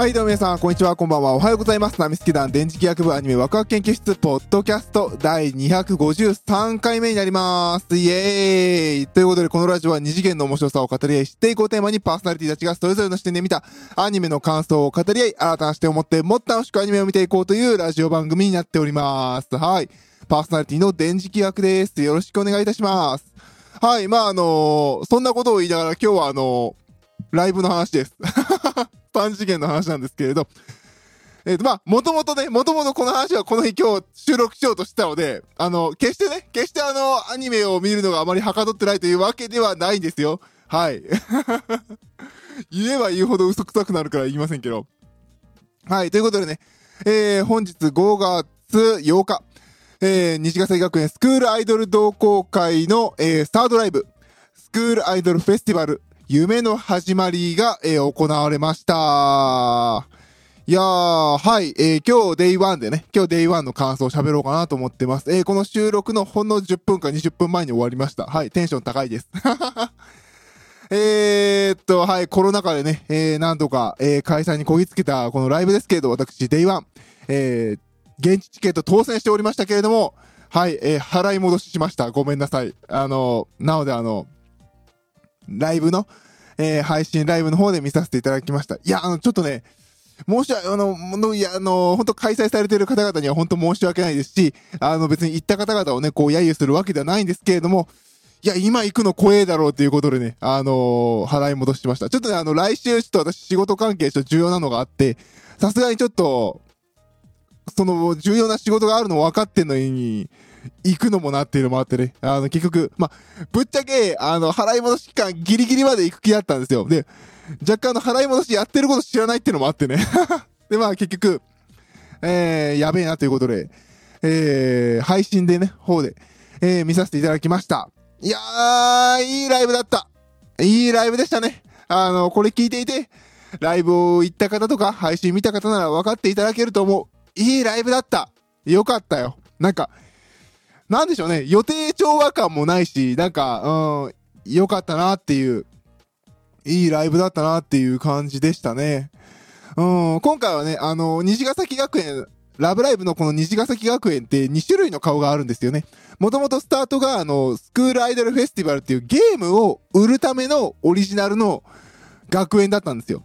はい、どうも皆さん、こんにちは、こんばんは。おはようございます。ナミスケ団電磁気学部アニメワクワク研究室、ポッドキャスト第253回目になります。イエーイということで、このラジオは二次元の面白さを語り合い、知っていこうテーマにパーソナリティたちがそれぞれの視点で見たアニメの感想を語り合い、新たな視点を持ってもっと楽しくアニメを見ていこうというラジオ番組になっております。はい。パーソナリティの電磁気学です。よろしくお願いいたします。はい、まあ、あのそんなことを言いながら今日はあのライブの話です。3次元の話なんですけれど、えっ、と、まあ、もともとね、もともとこの話はこの日今日収録しようとしてたので、あの、決してね、決してあの、アニメを見るのがあまりはかどってないというわけではないんですよ。はい。言えば言うほど嘘くさくなるから言いませんけど。はい、ということでね、えー、本日5月8日、えー、西ヶ崎学園スクールアイドル同好会の、えー、スタートライブ、スクールアイドルフェスティバル、夢の始まりが、えー行われました。いやー、はい、えー今日デイ1でね、今日デイ1の感想を喋ろうかなと思ってます。えーこの収録のほんの10分か20分前に終わりました。はい、テンション高いです。えーっと、はい、コロナ禍でね、えー、なんとか、えー開催にこぎつけたこのライブですけれど、私、デイ1、えー現地チケット当選しておりましたけれども、はい、えー払い戻ししました。ごめんなさい。あの、なのであの、ライブの、えー配信ライブの方で見させていただきました。いや、あの、ちょっとね、申し訳、あの、のいや、あの、本当開催されている方々には本当申し訳ないですし、あの、別に行った方々をね、こう、揶揄するわけではないんですけれども、いや、今行くの怖えだろうということでね、あの払い戻しました。ちょっとね、あの、来週ちょっと私仕事関係ちょっと重要なのがあって、さすがにちょっと、その、重要な仕事があるの分かってんのに、行くのもなっていうのもあってね。あの、結局、ま、ぶっちゃけ、あの、払い戻し期間ギリギリまで行く気だったんですよ。で、若干の、払い戻しやってること知らないっていうのもあってね。で、まあ、結局、えー、やべえなということで、えー、配信でね、方で、えー、見させていただきました。いやー、いいライブだった。いいライブでしたね。あの、これ聞いていて、ライブを行った方とか、配信見た方なら分かっていただけると思う。いいライブだった。よかったよ。なんか、なんでしょうね。予定調和感もないし、なんか、うん、よかったなっていう、いいライブだったなっていう感じでしたね。うん、今回はね、あの、虹ヶ崎学園、ラブライブのこの虹ヶ崎学園って2種類の顔があるんですよね。もともとスタートがあの、スクールアイドルフェスティバルっていうゲームを売るためのオリジナルの学園だったんですよ。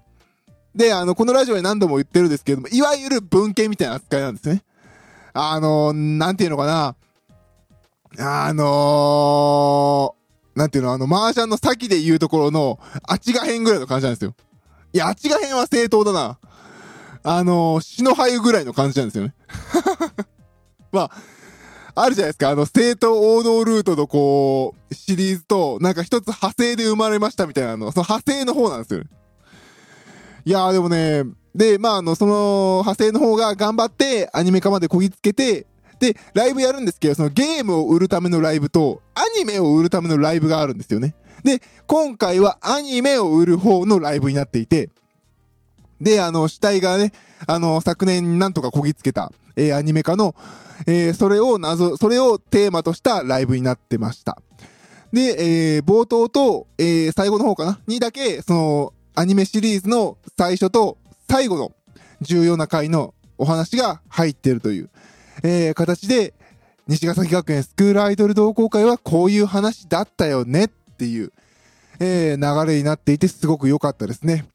で、あの、このラジオで何度も言ってるんですけども、いわゆる文献みたいな扱いなんですね。あの、なんていうのかな。あのー、なんていうの、あの、麻雀の先で言うところの、あちが編ぐらいの感じなんですよ。いや、あちが編は正当だな。あのー、死の灰ぐらいの感じなんですよね。まあ、あるじゃないですか。あの、正当王道ルートのこう、シリーズと、なんか一つ派生で生まれましたみたいなの、その派生の方なんですよ。いやーでもね、で、まあ、あの、その派生の方が頑張ってアニメ化までこぎつけて、で、ライブやるんですけど、そのゲームを売るためのライブと、アニメを売るためのライブがあるんですよね。で、今回はアニメを売る方のライブになっていて、で、あの、主体がね、あの、昨年なんとかこぎつけた、えーアニメ化の、えーそれを謎、それをテーマとしたライブになってました。で、えー冒頭と、えー最後の方かな？にだけ、その、アニメシリーズの最初と最後の重要な回のお話が入ってるという、えー形で、西ヶ崎学園スクールアイドル同好会はこういう話だったよねっていう、えー流れになっていてすごく良かったですね。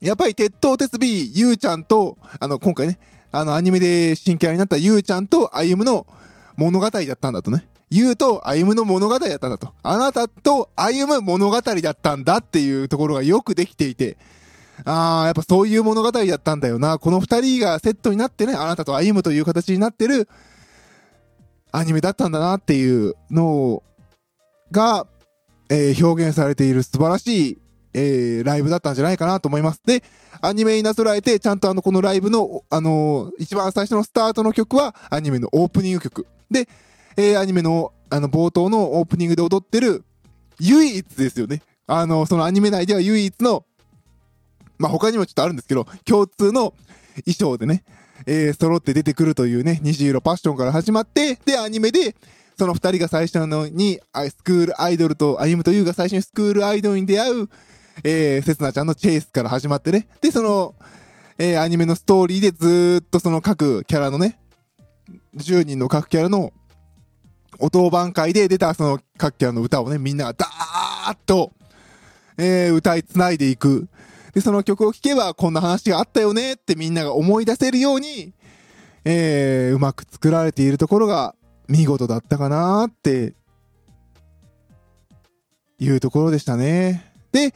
やっぱり鉄頭鉄尾、ゆうちゃんと、あの、今回ね、あの、アニメで新キャラになったゆうちゃんと歩夢の物語だったんだとね。ゆうと歩夢の物語だったんだと。あなたと歩む物語だったんだっていうところがよくできていて、あー、やっぱそういう物語だったんだよな。この二人がセットになってね、あなたと歩むという形になってるアニメだったんだなっていうのが、えー表現されている素晴らしい、えーライブだったんじゃないかなと思います。で、アニメになぞらえて、ちゃんとあの、このライブの、あのー一番最初のスタートの曲は、アニメのオープニング曲。で、えーアニメの、あの、冒頭のオープニングで踊ってる、唯一ですよね。あの、そのアニメ内では唯一の、まあ、他にもちょっとあるんですけど、共通の衣装でね、えー揃って出てくるというね、虹色パッションから始まって、で、アニメで、その二人が最初のに、スクールアイドルと、歩むというが最初にスクールアイドルに出会う、えー、せつなちゃんのチェイスから始まってね。で、その、えー、アニメのストーリーでずーっとその各キャラのね、10人の各キャラのお当番会で出たその各キャラの歌をね、みんながダーッと、えー、歌い繋いでいく。で、その曲を聴けばこんな話があったよねってみんなが思い出せるように、えー、うまく作られているところが見事だったかなっていうところでしたね。で、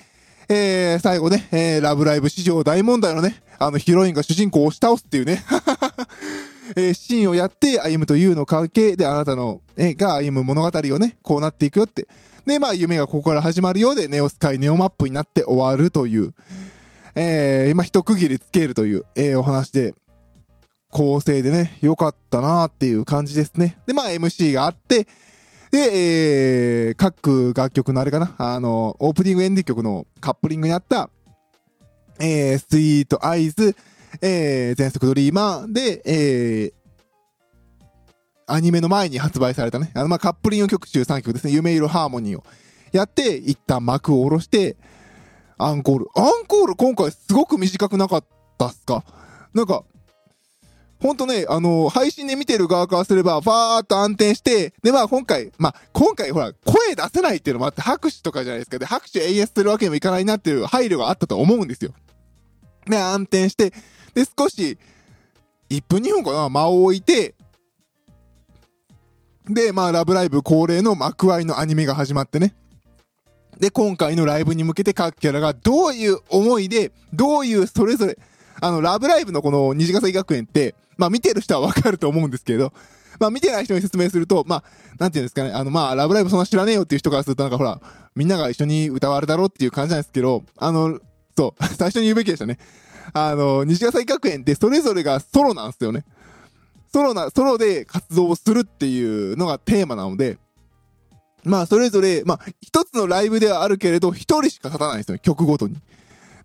えー、最後ね、えー、ラブライブ史上大問題のね、あのヒロインが主人公を押し倒すっていうね えー、シーンをやって、歩むというの関係であなたの、えが歩む物語をね、こうなっていくよって。で、まあ、夢がここから始まるようで、ネオスカイ、ネオマップになって終わるという、えー、今一区切りつけるという、えー、お話で、構成でね、良かったなーっていう感じですね。で、まあ、MC があって、で、えー、各楽曲のあれかな、あの、オープニングエンディ曲のカップリングにあった、えー、スイートアイズ、えー、全速ドリーマーで、えー、アニメの前に発売されたね、あの、まあ、カップリング曲集3曲ですね、夢色ハーモニーをやって、一旦幕を下ろして、アンコール。アンコール今回すごく短くなかったっすか？なんか、ほんとね、あのー、配信で見てる側からすれば、ファーっと暗転して、で、まあ今回、まあ今回ほら、声出せないっていうのもあって、拍手とかじゃないですか。で、拍手永遠するわけにもいかないなっていう配慮があったと思うんですよ。で、暗転して、で、少し、1分2分かな、間を置いて、で、まあ、ラブライブ恒例の幕開のアニメが始まってね。で、今回のライブに向けて各キャラがどういう思いで、どういうそれぞれ、あの、ラブライブのこの虹ヶ崎学園って、まあ見てる人はわかると思うんですけど、まあ見てない人に説明すると、まあ、なんていうんですかね、あの、まあ、ラブライブそんな知らねえよっていう人からするとなんかほら、みんなが一緒に歌われだろうっていう感じなんですけど、あの、そう、最初に言うべきでしたね。あの、虹ヶ崎学園ってそれぞれがソロなんですよね。ソロな、ソロで活動をするっていうのがテーマなので、まあ、それぞれ、まあ、一つのライブではあるけれど、一人しか立たないんですよ、曲ごとに。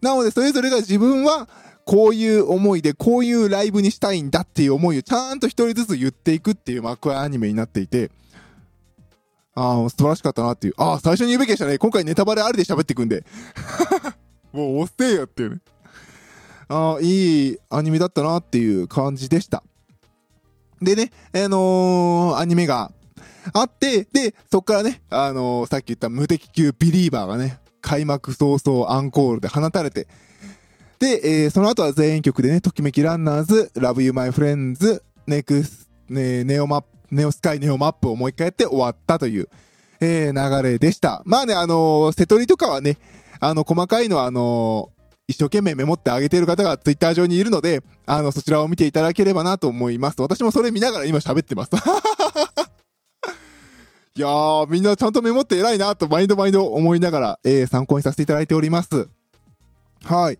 なので、それぞれが自分は、こういう思いで、こういうライブにしたいんだっていう思いをちゃんと一人ずつ言っていくっていう幕アニメになっていて、ああ、素晴らしかったなっていう。ああ、最初に言うべきでしたね。今回ネタバレありで喋っていくんで。もう押せよっていうね。ああ、いいアニメだったなっていう感じでした。でね、あのー、アニメがあって、で、そっからね、あのー、さっき言った無敵級ビリーバーがね、開幕早々アンコールで放たれて、で、えー、その後は全員曲でね、ときめきランナーズ、Love You My Friends、ネクス、ね、ネオマップ、ネオスカイネオマップをもう一回やって終わったという、えー、流れでした。まあね、あのー、瀬戸りとかはね、あの、細かいのはあの一生懸命メモってあげている方がツイッター上にいるので、あの、そちらを見ていただければなと思います。私もそれ見ながら今喋ってます。いやー、みんなちゃんとメモって偉いなと、毎度毎度思いながら、えー、参考にさせていただいております。はい。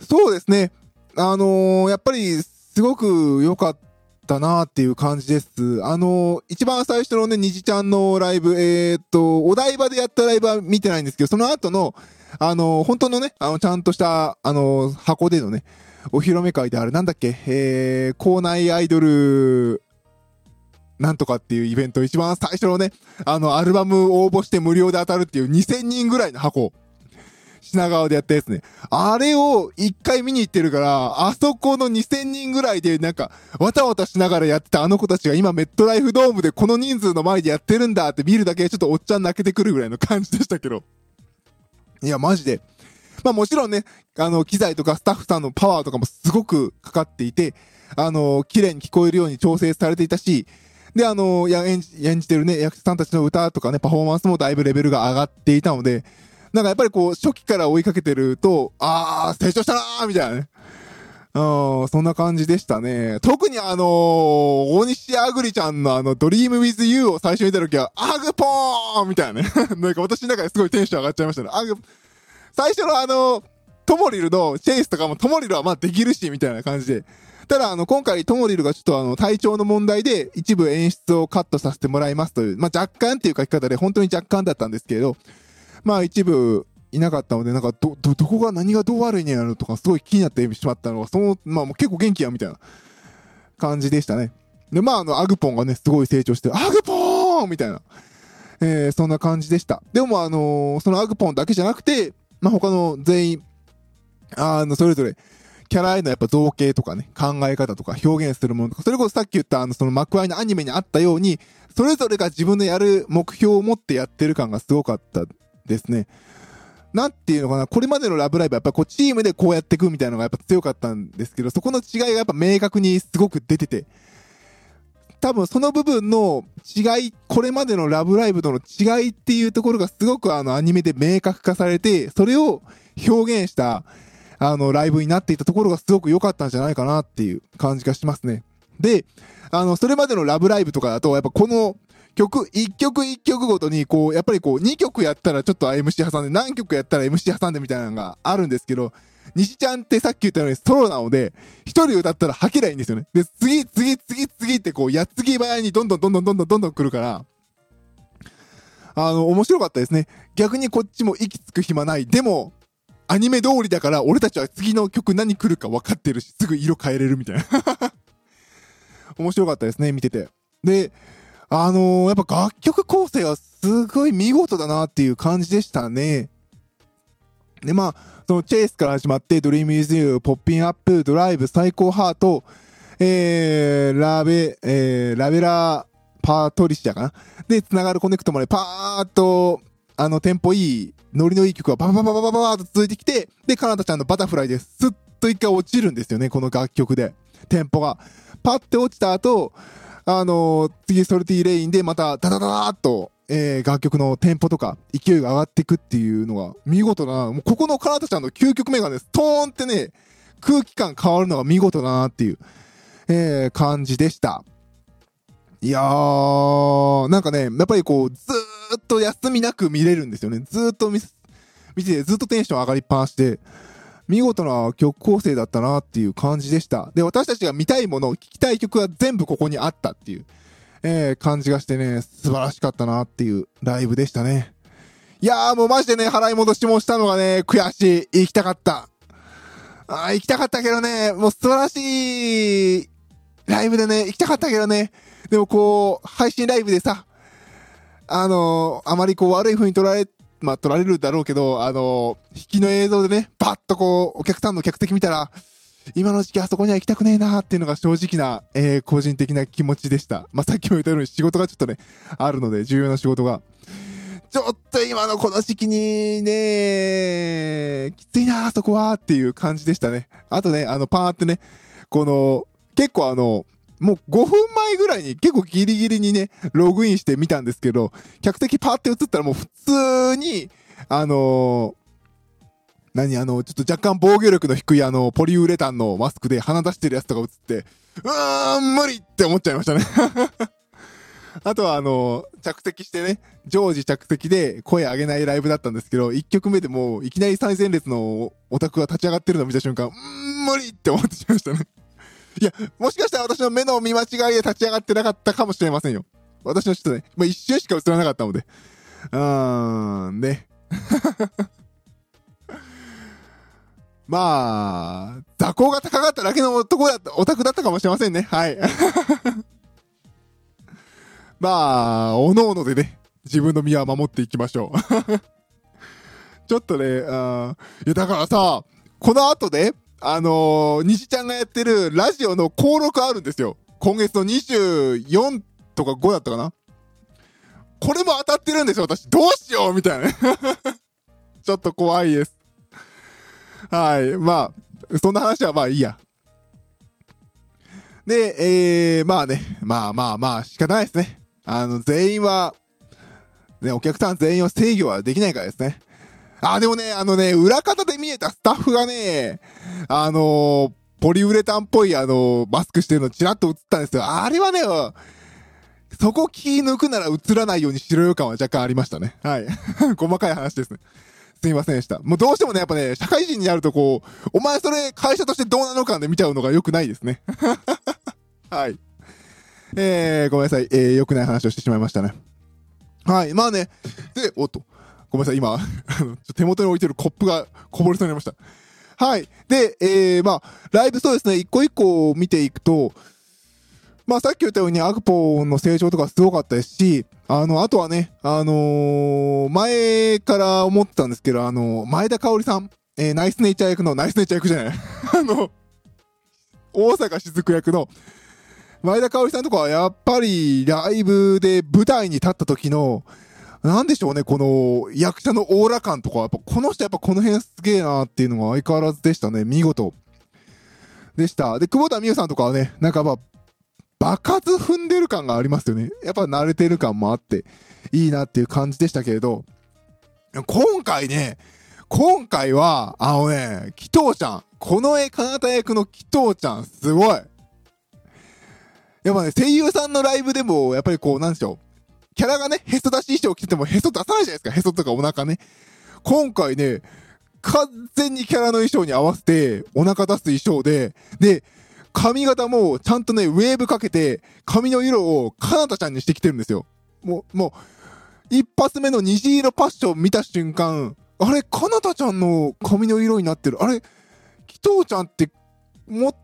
そうですね。あのー、やっぱり、すごく良かったなっていう感じです。あの、一番最初のね、虹ちゃんのライブ、えー、っと、お台場でやったライブは見てないんですけど、その後の、あの、本当のね、あの、ちゃんとした、あの、箱でのね、お披露目会である、なんだっけ、えー、校内アイドル、なんとかっていうイベント、一番最初のね、あの、アルバム応募して無料で当たるっていう2000人ぐらいの箱、品川でやったやつね。あれを一回見に行ってるから、あそこの2000人ぐらいでなんか、わたわたしながらやってたあの子たちが今メットライフドームでこの人数の前でやってるんだって見るだけでちょっとおっちゃん泣けてくるぐらいの感じでしたけど。いや、マジで。まあもちろんね、あの、機材とかスタッフさんのパワーとかもすごくかかっていて、あの、綺麗に聞こえるように調整されていたし、で、あの、や、演じ、演じてるね、役者さんたちの歌とかね、パフォーマンスもだいぶレベルが上がっていたので、なんかやっぱりこう、初期から追いかけてると、あー、成長したなーみたいなね。うん、そんな感じでしたね。特にあのー、大西あぐりちゃんのあの、ドリームウィズユーを最初見た時は、アグポーンみたいなね。なんか私の中ですごいテンション上がっちゃいましたね。アグ、最初のあの、トモリルのチェイスとかもトモリルはまあできるし、みたいな感じで。ただあの、今回トモリルがちょっとあの、体調の問題で一部演出をカットさせてもらいますという、まあ若干っていう書き方で本当に若干だったんですけれど、まあ一部いなかったので、なんか、ど、ど、どこが何がどう悪いんやろとか、すごい気になってしまったのが、その、まあもう結構元気や、みたいな感じでしたね。で、まああの、アグポンがね、すごい成長して、アグポーンみたいな、えー、そんな感じでした。でもあのー、そのアグポンだけじゃなくて、まあ他の全員、あの、それぞれ、キャラへのやっぱ造形とかね、考え方とか表現するものとか、それこそさっき言ったあの、その幕間のアニメにあったように、それぞれが自分のやる目標を持ってやってる感がすごかったですね。なんていうのかな、これまでのラブライブはやっぱこうチームでこうやっていくみたいなのがやっぱ強かったんですけど、そこの違いがやっぱ明確にすごく出てて、多分その部分の違い、これまでのラブライブとの違いっていうところがすごくあのアニメで明確化されて、それを表現したあのライブになっていたところがすごく良かったんじゃないかなっていう感じがしますね。で、あの、それまでのラブライブとかだと、やっぱこの曲、一曲一曲ごとに、こう、やっぱりこう、2曲やったらちょっと MC 挟んで、何曲やったら MC 挟んでみたいなのがあるんですけど、西ちゃんってさっき言ったようにソロなので、一人歌ったら吐けないんですよね。で、次、次、次、次ってこう、やっつぎ早にどんどんどんどんどんどんどんどん来るから、あの、面白かったですね。逆にこっちも息つく暇ない。でも、アニメ通りだから、俺たちは次の曲何来るか分かってるし、すぐ色変えれるみたいな 面白かったですね、見てて。で、あのー、やっぱ楽曲構成はすごい見事だなっていう感じでしたね。で、まあ、その CHASE から始まって、 Dream with You、 Poppin' Up、 DIVE、最高ハート、えー、ラベ、えー、 La Bella Patria かな？で、繋がるコネクトまでパーっと、あの、テンポいい、ノリのいい曲がバババババババーと続いてきて、で、カナダちゃんのバタフライですスッと一回落ちるんですよね、この楽曲で。テンポが。パッて落ちた後、あのー、次ソルティーレインでまたダダダダーっと、えー、楽曲のテンポとか勢いが上がっていくっていうのが見事だな。もうここのカナタちゃんの9曲目がね、ストーンってね、空気感変わるのが見事だなっていう、えー、感じでした。いやー、なんかね、やっぱりこう、ずーっと休みなく見れるんですよね。ずーっと見、見ててずっとテンション上がりっぱなしで、見事な曲構成だったなっていう感じでした。で、私たちが見たいもの、聴きたい曲が全部ここにあったっていう、えー、感じがしてね、素晴らしかったなっていうライブでしたね。いやーもうマジでね、払い戻しもしたのがね、悔しい。行きたかった。あ行きたかったけどね、もう素晴らしいライブでね、行きたかったけどね、でもこう、配信ライブでさ、あのー、あまりこう悪い風に取られまあ、撮られるだろうけど、あの、引きの映像でね、パッとこう、お客さんの客席見たら、今の時期あそこには行きたくねえなーっていうのが正直な、えー、個人的な気持ちでした。まあ、さっきも言ったように仕事がちょっとね、あるので、重要な仕事が。ちょっと今のこの時期にね、きついなーそこはっていう感じでしたね。あとね、あの、パーってね、この、結構あの、もう5分前ぐらいに結構ギリギリにね、ログインしてみたんですけど、客席パーって映ったらもう普通に、あのー、何あの、ちょっと若干防御力の低いあの、ポリウレタンのマスクで鼻出してるやつとか映って、うーん、無理って思っちゃいましたね。あとはあの、着席してね、常時着席で声上げないライブだったんですけど、1曲目でもういきなり最前列のオタクが立ち上がってるのを見た瞬間、うーん、無理って思ってしまいましたね。いや、もしかしたら私の目の見間違いで立ち上がってなかったかもしれませんよ。私のちょっとね、まあ、一瞬しか映らなかったので。うーん、ね。まあ、座高が高かっただけの男だった、オタクだったかもしれませんね。はい。まあ、おのおのでね、自分の身は守っていきましょう。ちょっとね、あいや、だからさ、この後で、あのー、西ちゃんがやってるラジオの登録あるんですよ。今月の24とか5だったかなこれも当たってるんですよ、私。どうしようみたいな。ちょっと怖いです。はい。まあ、そんな話はまあいいや。で、えー、まあね、まあまあまあ、仕方ないですね。あの、全員は、ね、お客さん全員を制御はできないからですね。あ、でもね、あのね、裏方で見えたスタッフがね、あのー、ポリウレタンっぽいあのー、マスクしてるのチラッと映ったんですよ。あれはね、そこ気抜くなら映らないようにしろよ感は若干ありましたね。はい。細かい話ですね。すみませんでした。もうどうしてもね、やっぱね、社会人になるとこう、お前それ会社としてどうなのかで見ちゃうのが良くないですね。はい。えー、ごめんなさい。えー、良くない話をしてしまいましたね。はい。まあね。で、おっと。ごめんなさい、今、手元に置いてるコップがこぼれそうになりました。はい。で、えー、まあ、ライブそうですね、一個一個見ていくと、まあさっき言ったようにアクポの成長とかすごかったですし、あの、あとはね、あのー、前から思ってたんですけど、あの、前田香織さん。えー、ナイスネイチャー役の、ナイスネイチャー役じゃない あの、大阪雫役の、前田香織さんとかはやっぱりライブで舞台に立った時の、なんでしょうね、この役者のオーラ感とか、やっぱこの人やっぱこの辺すげえなっていうのが相変わらずでしたね。見事。でした。で、久保田美優さんとかはね、なんかまあ、爆発踏んでる感がありますよね。やっぱ慣れてる感もあって、いいなっていう感じでしたけれど、今回ね、今回は、あのね、紀藤ちゃん、この絵、かなた役の紀藤ちゃん、すごい。やっぱね、声優さんのライブでも、やっぱりこう、なんでしょう。キャラがね、へそ出し衣装着ててもへそ出さないじゃないですか。へそとかお腹ね。今回ね、完全にキャラの衣装に合わせて、お腹出す衣装で、で、髪型もちゃんとね、ウェーブかけて、髪の色をかなたちゃんにしてきてるんですよ。もう、もう、一発目の虹色パッション見た瞬間、あれ、かなたちゃんの髪の色になってる。あれ、紀藤ちゃんって、も、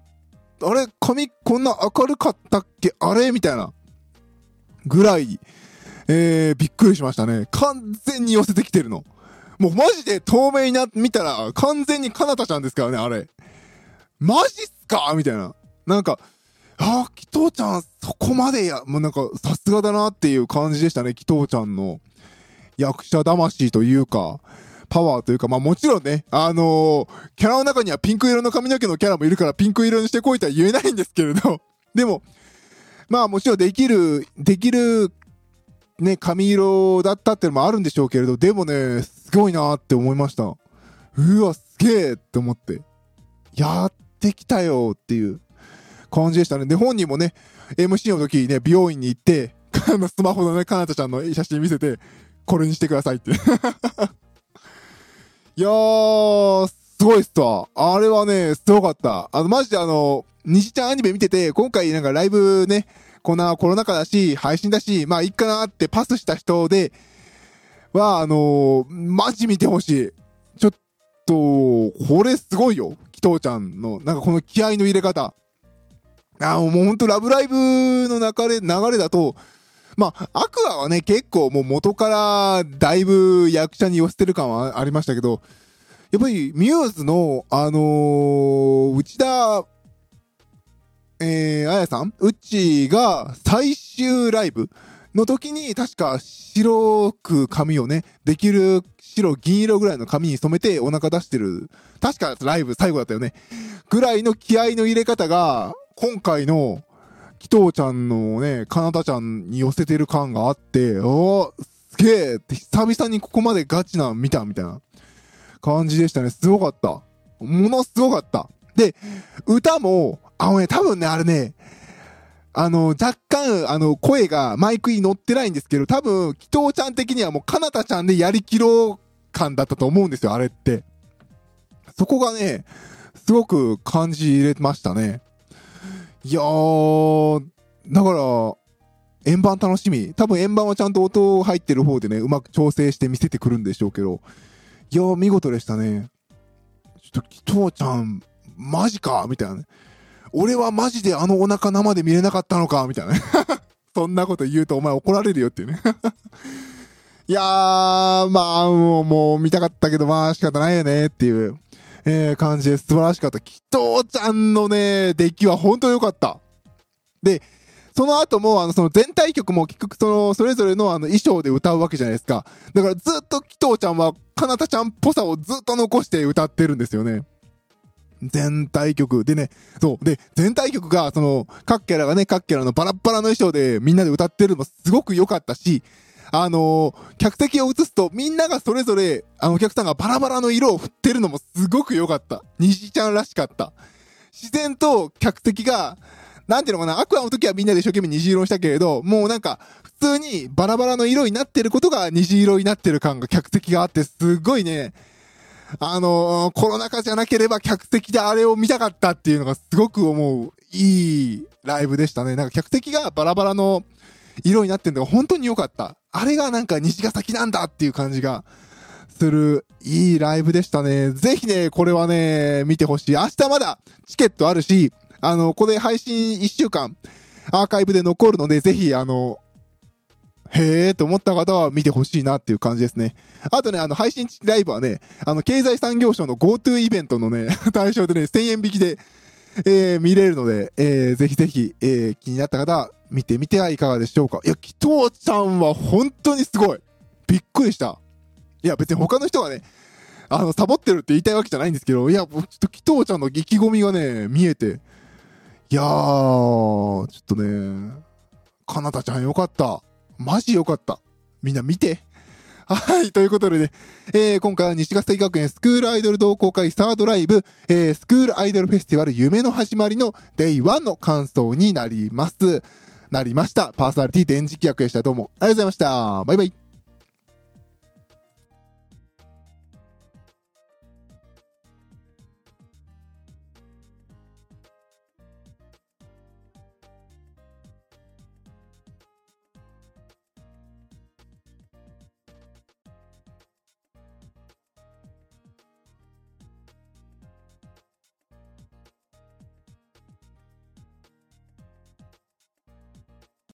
あれ、髪こんな明るかったっけ？あれ？みたいな。ぐらい、えー、びっくりしましたね。完全に寄せてきてるの。もうマジで透明にな、見たら、完全にかなたちゃんですからね、あれ。マジっすか？みたいな。なんか、ああ、紀藤ちゃん、そこまでや、もうなんか、さすがだなっていう感じでしたね、紀藤ちゃんの役者魂というか、パワーというか、まあもちろんね、あのー、キャラの中にはピンク色の髪の毛のキャラもいるからピンク色にしてこいとは言えないんですけれど、でも、まあもちろんできる、できる、ね、髪色だったってのもあるんでしょうけれど、でもね、すごいなって思いました。うわ、すげえって思って。やってきたよっていう感じでしたね。で、本人もね、MC の時ね、美容院に行って、スマホのね、かなたちゃんの写真見せて、これにしてくださいって いやー、すごいっすわ。あれはね、すごかった。あの、マジであの、虹ちゃんアニメ見てて、今回なんかライブね、こんなコロナ禍だし、配信だし、まあいいかなってパスした人で、は、あのー、マジ見てほしい。ちょっと、これすごいよ。紀藤ちゃんの、なんかこの気合の入れ方。あもうほんとラブライブの流れ、流れだと、まあ、アクアはね、結構もう元からだいぶ役者に寄せてる感はありましたけど、やっぱりミューズの、あのー、内田、えー、あやさんうちが最終ライブの時に確か白く髪をね、できる白銀色ぐらいの髪に染めてお腹出してる、確かライブ最後だったよね。ぐらいの気合の入れ方が、今回の紀藤ちゃんのね、かなたちゃんに寄せてる感があって、おすげえって久々にここまでガチな見たみたいな感じでしたね。すごかった。ものすごかった。で、歌も、あのね、多分ね、あれね、あの、若干、あの、声がマイクに乗ってないんですけど、多分、紀藤ちゃん的にはもう、かなたちゃんでやりきろう感だったと思うんですよ、あれって。そこがね、すごく感じ入れましたね。いやー、だから、円盤楽しみ。多分円盤はちゃんと音入ってる方でね、うまく調整して見せてくるんでしょうけど。いやー、見事でしたね。ちょっと、紀藤ちゃん、マジかみたいなね。俺はマジであのお腹生で見れなかったのかみたいな。そんなこと言うとお前怒られるよっていうね。いやー、まあ、もう、もう見たかったけど、まあ仕方ないよねっていう。えー、感じで素晴らしかった。紀藤ちゃんのね、出来は本当良かった。で、その後も、あの、その全体曲も結局その、それぞれのあの衣装で歌うわけじゃないですか。だからずっと紀藤ちゃんは、かなたちゃんっぽさをずっと残して歌ってるんですよね。全体曲。でね、そう。で、全体曲が、その、各キャラがね、各キャラのバラッバラの衣装でみんなで歌ってるのもすごく良かったし、あのー、客席を映すとみんながそれぞれ、あのお客さんがバラバラの色を振ってるのもすごく良かった。西ちゃんらしかった。自然と客席が、なんていうのかな、アクアの時はみんなで一生懸命虹色にしたけれど、もうなんか、普通にバラバラの色になってることが虹色になってる感が客席があって、すごいね、あのー、コロナ禍じゃなければ客席であれを見たかったっていうのがすごく思う、いいライブでしたね。なんか客席がバラバラの色になってんのが本当に良かった。あれがなんか虹ヶ崎なんだっていう感じがする、いいライブでしたね。ぜひね、これはね、見てほしい。明日まだチケットあるし、あの、これ配信1週間、アーカイブで残るので、ぜひ、あの、へーと思った方は見てほしいなっていう感じですね。あとね、あの、配信ライブはね、あの、経済産業省の GoTo イベントのね、対象でね、1000円引きで、えー、見れるので、えー、ぜひぜひ、えー、気になった方見てみてはいかがでしょうか。いや、紀藤ちゃんは本当にすごい。びっくりした。いや、別に他の人がね、あの、サボってるって言いたいわけじゃないんですけど、いや、ちょっと紀藤ちゃんの意気込みがね、見えて、いやー、ちょっとね、かなたちゃんよかった。マジ良かった。みんな見て。はい、ということでね、えー、今回は西ヶ崎学園スクールアイドル同好会サードライブ、えー、スクールアイドルフェスティバル夢の始まりの Day1 の感想になります。なりました。パーソナリティ電磁気役でした。どうもありがとうございました。バイバイ。